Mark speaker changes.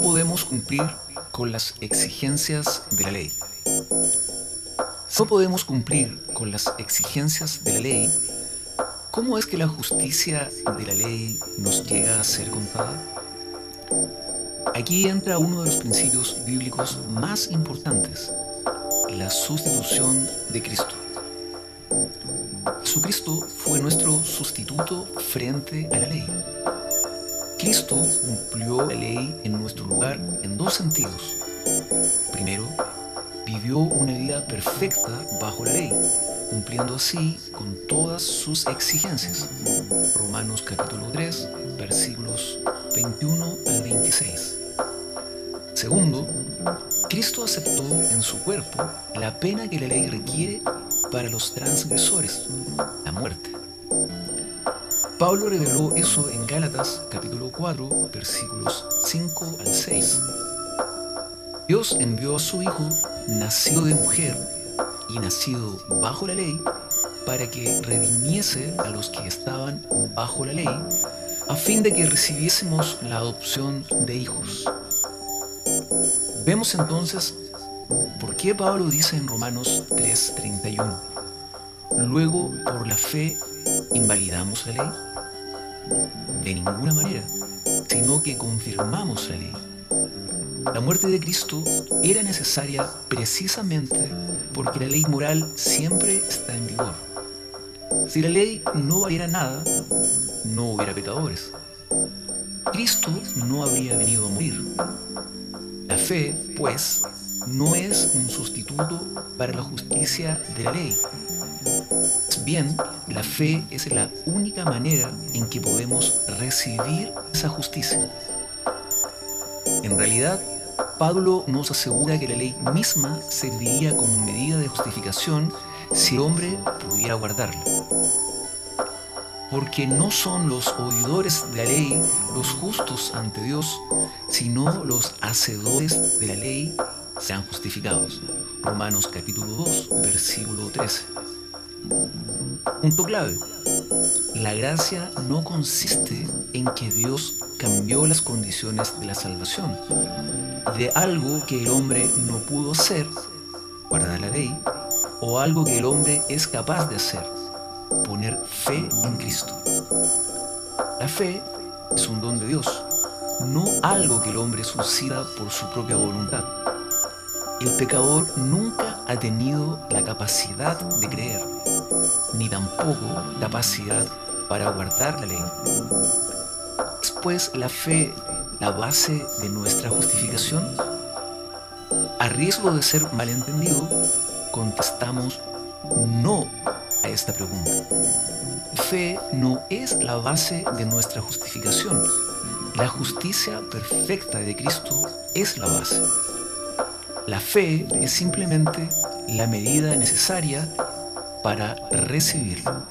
Speaker 1: podemos cumplir con las exigencias de la ley. No podemos cumplir con las exigencias de la ley, ¿cómo es que la justicia de la ley nos llega a ser contada? Aquí entra uno de los principios bíblicos más importantes, la sustitución de Cristo. Jesucristo fue nuestro sustituto frente a la ley. Cristo cumplió la ley en nuestro lugar en dos sentidos. Primero, vivió una vida perfecta bajo la ley, cumpliendo así con todas sus exigencias. Romanos capítulo 3, versículos 21 al 26. Segundo, Cristo aceptó en su cuerpo la pena que la ley requiere para los transgresores, la muerte. Pablo reveló eso en Gálatas capítulo 4 versículos 5 al 6. Dios envió a su Hijo, nacido de mujer y nacido bajo la ley, para que redimiese a los que estaban bajo la ley, a fin de que recibiésemos la adopción de hijos. Vemos entonces por qué Pablo dice en Romanos 3:31, luego por la fe invalidamos la ley. De ninguna manera, sino que confirmamos la ley. La muerte de Cristo era necesaria precisamente porque la ley moral siempre está en vigor. Si la ley no valiera nada, no hubiera pecadores. Cristo no habría venido a morir. La fe, pues, no es un sustituto para la justicia de la ley. Bien, la fe es la única manera en que podemos recibir esa justicia. En realidad, Pablo nos asegura que la ley misma serviría como medida de justificación si el hombre pudiera guardarla porque no son los oidores de la ley los justos ante Dios, sino los hacedores de la ley sean justificados. Romanos capítulo 2, versículo 13. Punto clave. La gracia no consiste en que Dios cambió las condiciones de la salvación, de algo que el hombre no pudo hacer, guardar la ley, o algo que el hombre es capaz de hacer, poner fe en Cristo. La fe es un don de Dios, no algo que el hombre suscita por su propia voluntad. El pecador nunca ha tenido la capacidad de creer, ni tampoco capacidad para guardar la ley. ¿Es pues la fe la base de nuestra justificación? A riesgo de ser malentendido, contestamos no a esta pregunta. Fe no es la base de nuestra justificación. La justicia perfecta de Cristo es la base. La fe es simplemente la medida necesaria para recibirlo.